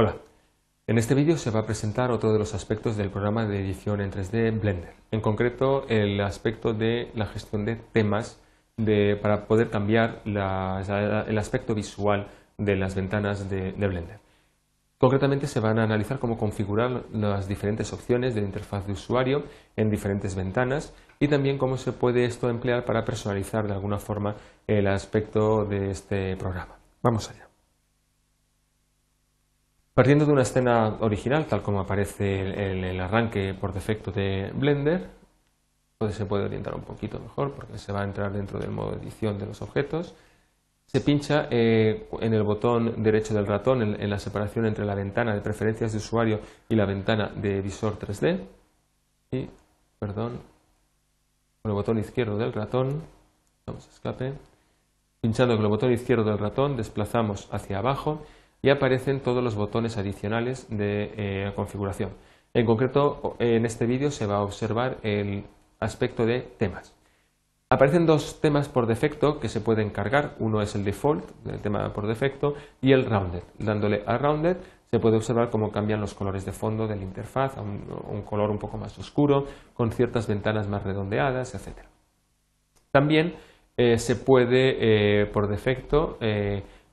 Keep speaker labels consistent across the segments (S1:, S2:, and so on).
S1: Hola, en este vídeo se va a presentar otro de los aspectos del programa de edición en 3D Blender, en concreto el aspecto de la gestión de temas para poder cambiar el aspecto visual de las ventanas de, de Blender. Concretamente se van a analizar cómo configurar las diferentes opciones de la interfaz de usuario en diferentes ventanas y también cómo se puede esto emplear para personalizar de alguna forma el aspecto de este programa. Vamos allá. Partiendo de una escena original, tal como aparece en el, arranque por defecto de Blender, pues se puede orientar un poquito mejor porque se va a entrar dentro del modo edición de los objetos. Se pincha eh, en el botón derecho del ratón en, la separación entre la ventana de preferencias de usuario y la ventana de visor 3D. Y, perdón, con el botón izquierdo del ratón, vamos a escape, pinchando con el botón izquierdo del ratón desplazamos hacia abajo y aparecen todos los botones adicionales de eh, configuración. En concreto, en este vídeo se va a observar el aspecto de temas. Aparecen dos temas por defecto que se pueden cargar. Uno es el default, el tema por defecto, y el rounded. Dándole a rounded se puede observar cómo cambian los colores de fondo de la interfaz a un, color un poco más oscuro, con ciertas ventanas más redondeadas, etc. También eh, se puede, eh, por defecto,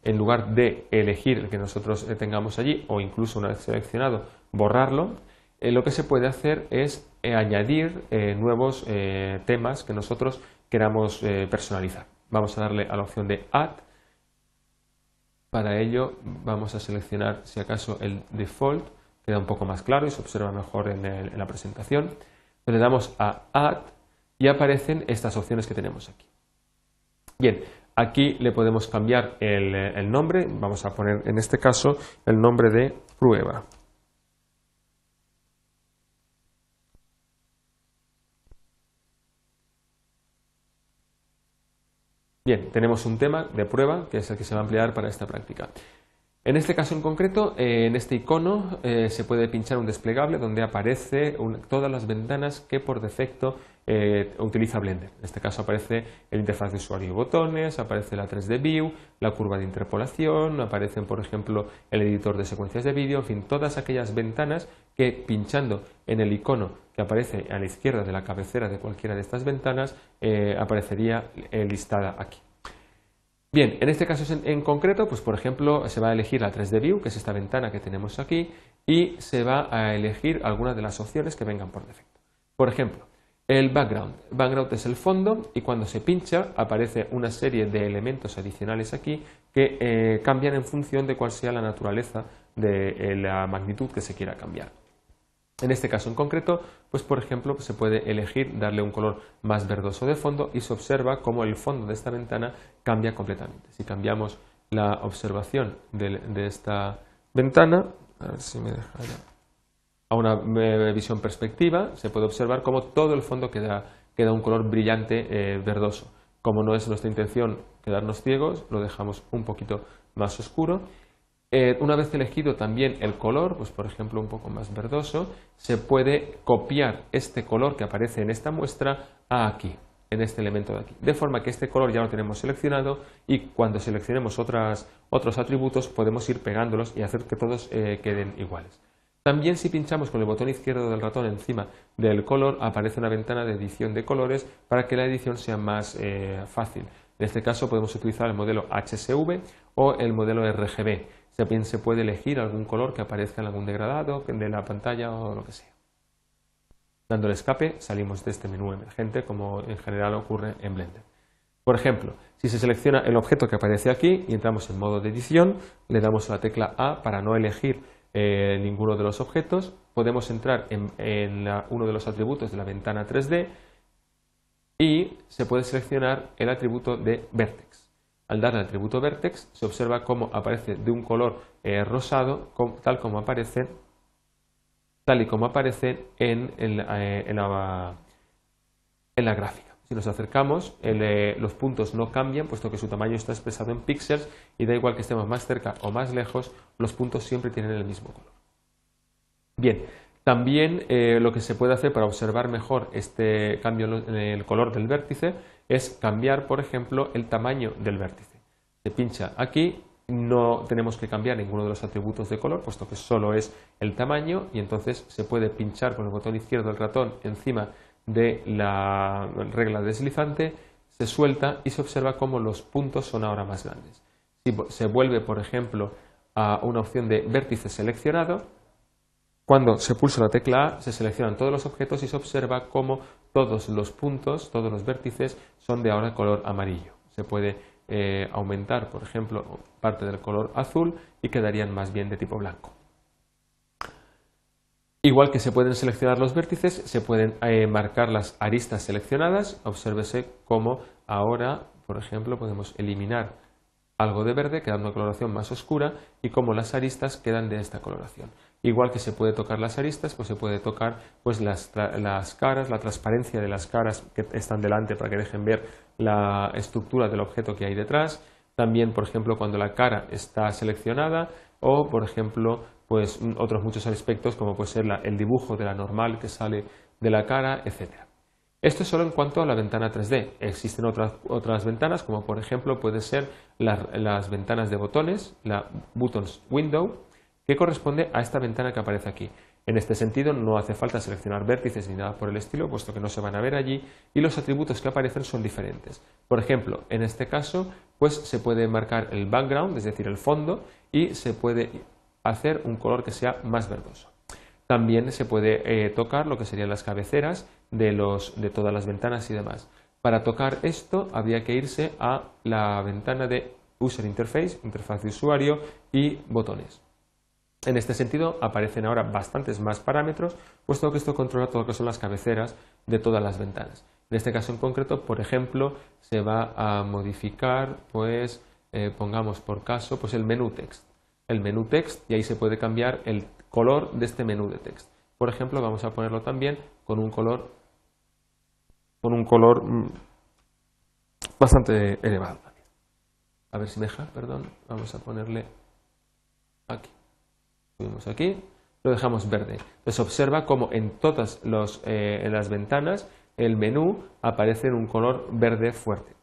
S1: en lugar de elegir el que nosotros eh, tengamos allí o incluso una vez seleccionado borrarlo, eh, lo que se puede hacer es eh, añadir nuevos temas que nosotros queramos personalizar. Vamos a darle a la opción de Add. Para ello vamos a seleccionar si acaso el default, queda un poco más claro y se observa mejor en, en la presentación. Le damos a Add y aparecen estas opciones que tenemos aquí. Bien, Aquí le podemos cambiar el, nombre, vamos a poner en este caso el nombre de prueba. Bien, tenemos un tema de prueba que es el que se va a emplear para esta práctica. En este caso en concreto, eh, en este icono eh, se puede pinchar un desplegable donde aparece todas las ventanas que por defecto eh, utiliza Blender. En este caso aparece el interfaz de usuario y botones, aparece la 3D View, la curva de interpolación, aparecen por ejemplo el editor de secuencias de vídeo, en fin, todas aquellas ventanas que pinchando en el icono que aparece a la izquierda de la cabecera de cualquiera de estas ventanas aparecería listada aquí. Bien, en este caso en, concreto, pues por ejemplo, se va a elegir la 3D View, que es esta ventana que tenemos aquí, y se va a elegir algunas de las opciones que vengan por defecto. Por ejemplo, el background. Background es el fondo y cuando se pincha aparece una serie de elementos adicionales aquí que eh, cambian en función de cuál sea la naturaleza de eh, la magnitud que se quiera cambiar. En este caso en concreto, pues por ejemplo, se puede elegir darle un color más verdoso de fondo y se observa cómo el fondo de esta ventana cambia completamente. Si cambiamos la observación de, esta ventana, a ver si me deja a una eh, visión perspectiva, se puede observar cómo todo el fondo queda, un color brillante eh, verdoso. Como no es nuestra intención quedarnos ciegos, lo dejamos un poquito más oscuro eh, una vez elegido también el color, pues por ejemplo un poco más verdoso, se puede copiar este color que aparece en esta muestra a aquí, en este elemento de aquí. De forma que este color ya lo tenemos seleccionado y cuando seleccionemos otros atributos podemos ir pegándolos y hacer que todos eh, queden iguales. También si pinchamos con el botón izquierdo del ratón encima del color aparece una ventana de edición de colores para que la edición sea más eh, fácil. En este caso podemos utilizar el modelo HSV o el modelo RGB también se puede elegir algún color que aparezca en algún degradado de la pantalla o lo que sea. Dando el escape salimos de este menú emergente como en general ocurre en Blender. Por ejemplo, si se selecciona el objeto que aparece aquí y entramos en modo de edición, le damos la tecla A para no elegir eh, ninguno de los objetos, podemos entrar en, uno de los atributos de la ventana 3D y se puede seleccionar el atributo de Vertex. Al darle al atributo vertex se observa cómo aparece de un color eh, rosado tal como aparece tal y como aparece en, eh, la, gráfica. Si nos acercamos, eh, los puntos no cambian, puesto que su tamaño está expresado en píxeles y da igual que estemos más cerca o más lejos, los puntos siempre tienen el mismo color. Bien, también lo que se puede hacer para observar mejor este cambio en el color del vértice es cambiar, por ejemplo, el tamaño del vértice. Se pincha aquí no tenemos que cambiar ninguno de los atributos de color, puesto que solo es el tamaño y entonces se puede pinchar con el botón izquierdo del ratón encima de la regla deslizante, se suelta y se observa cómo los puntos son ahora más grandes. Si se vuelve, por ejemplo, a una opción de vértice seleccionado, cuando se pulsa la tecla A se seleccionan todos los objetos y se observa cómo todos los puntos, todos los vértices son de ahora color amarillo. Se puede eh, aumentar, por ejemplo, parte del color azul y quedarían más bien de tipo blanco. Igual que se pueden seleccionar los vértices, se pueden eh, marcar las aristas seleccionadas. Obsérvese cómo ahora, por ejemplo, podemos eliminar algo de verde, quedando una coloración más oscura, y cómo las aristas quedan de esta coloración. Igual que se puede tocar las aristas, pues se puede tocar pues las, las, caras, la transparencia de las caras que están delante para que dejen ver la estructura del objeto que hay detrás. También, por ejemplo, cuando la cara está seleccionada o, por ejemplo, pues otros muchos aspectos como puede ser el dibujo de la normal que sale de la cara, etc. Esto es solo en cuanto a la ventana 3D. Existen otras, otras ventanas, como por ejemplo puede ser las ventanas de botones, la Buttons Window, que corresponde a esta ventana que aparece aquí. En este sentido, no hace falta seleccionar vértices ni nada por el estilo, puesto que no se van a ver allí y los atributos que aparecen son diferentes. Por ejemplo, en este caso, pues se puede marcar el background, es decir, el fondo, y se puede hacer un color que sea más verdoso. También se puede eh, tocar lo que serían las cabeceras de, los, de todas las ventanas y demás. Para tocar esto habría que irse a la ventana de User Interface, interfaz de usuario y botones. En este sentido aparecen ahora bastantes más parámetros, puesto que esto controla todo lo que son las cabeceras de todas las ventanas. En este caso en concreto, por ejemplo, se va a modificar, pues, eh, pongamos por caso, pues el menú text el menú text y ahí se puede cambiar el color de este menú de text. Por ejemplo, vamos a ponerlo también con un color con un color mm, bastante elevado. A ver si me deja, perdón. Vamos a ponerle aquí. Subimos aquí, lo dejamos verde. Entonces observa cómo en todas los, eh, en las ventanas el menú aparece en un color verde fuerte.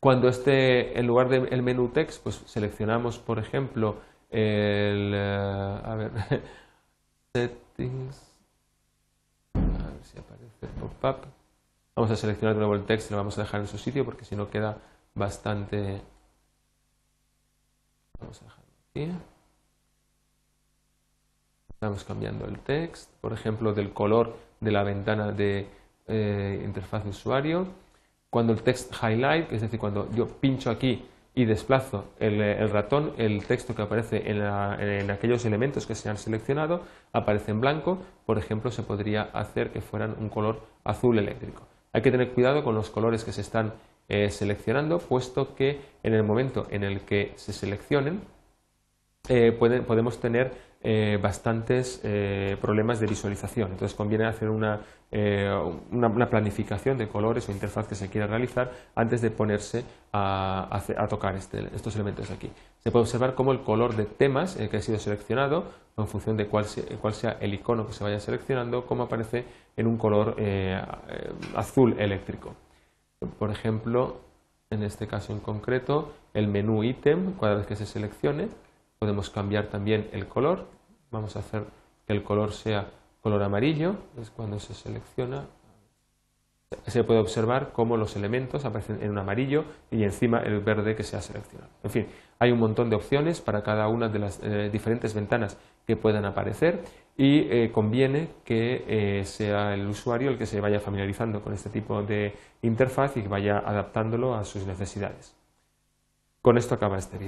S1: Cuando esté en lugar del menú text, pues seleccionamos, por ejemplo, el, eh, a ver, settings, a ver si aparece pop-up. Vamos a seleccionar de nuevo el texto y lo vamos a dejar en su sitio porque si no queda bastante... Vamos a dejarlo aquí. Estamos cambiando el texto, por ejemplo, del color de la ventana de eh, interfaz de usuario. Cuando el text highlight, es decir, cuando yo pincho aquí y desplazo el, ratón, el texto que aparece en, aquellos elementos que se han seleccionado aparece en blanco, por ejemplo, se podría hacer que fueran un color azul eléctrico. Hay que tener cuidado con los colores que se están eh, seleccionando, puesto que en el momento en el que se seleccionen, eh, podemos tener eh, bastantes eh, problemas de visualización. Entonces conviene hacer una, planificación de colores o interfaz que se quiera realizar antes de ponerse a, tocar este, estos elementos aquí. Se puede observar cómo el color de temas que ha sido seleccionado, en función de cuál sea, el icono que se vaya seleccionando, cómo aparece en un color azul eléctrico. Por ejemplo, en este caso en concreto, el menú ítem, cada vez que se seleccione, Podemos cambiar también el color. Vamos a hacer que el color sea color amarillo. Es cuando se selecciona. Se puede observar cómo los elementos aparecen en un amarillo y encima el verde que se ha seleccionado. En fin, hay un montón de opciones para cada una de las eh, diferentes ventanas que puedan aparecer y eh, conviene que eh, sea el usuario el que se vaya familiarizando con este tipo de interfaz y que vaya adaptándolo a sus necesidades. Con esto acaba este vídeo.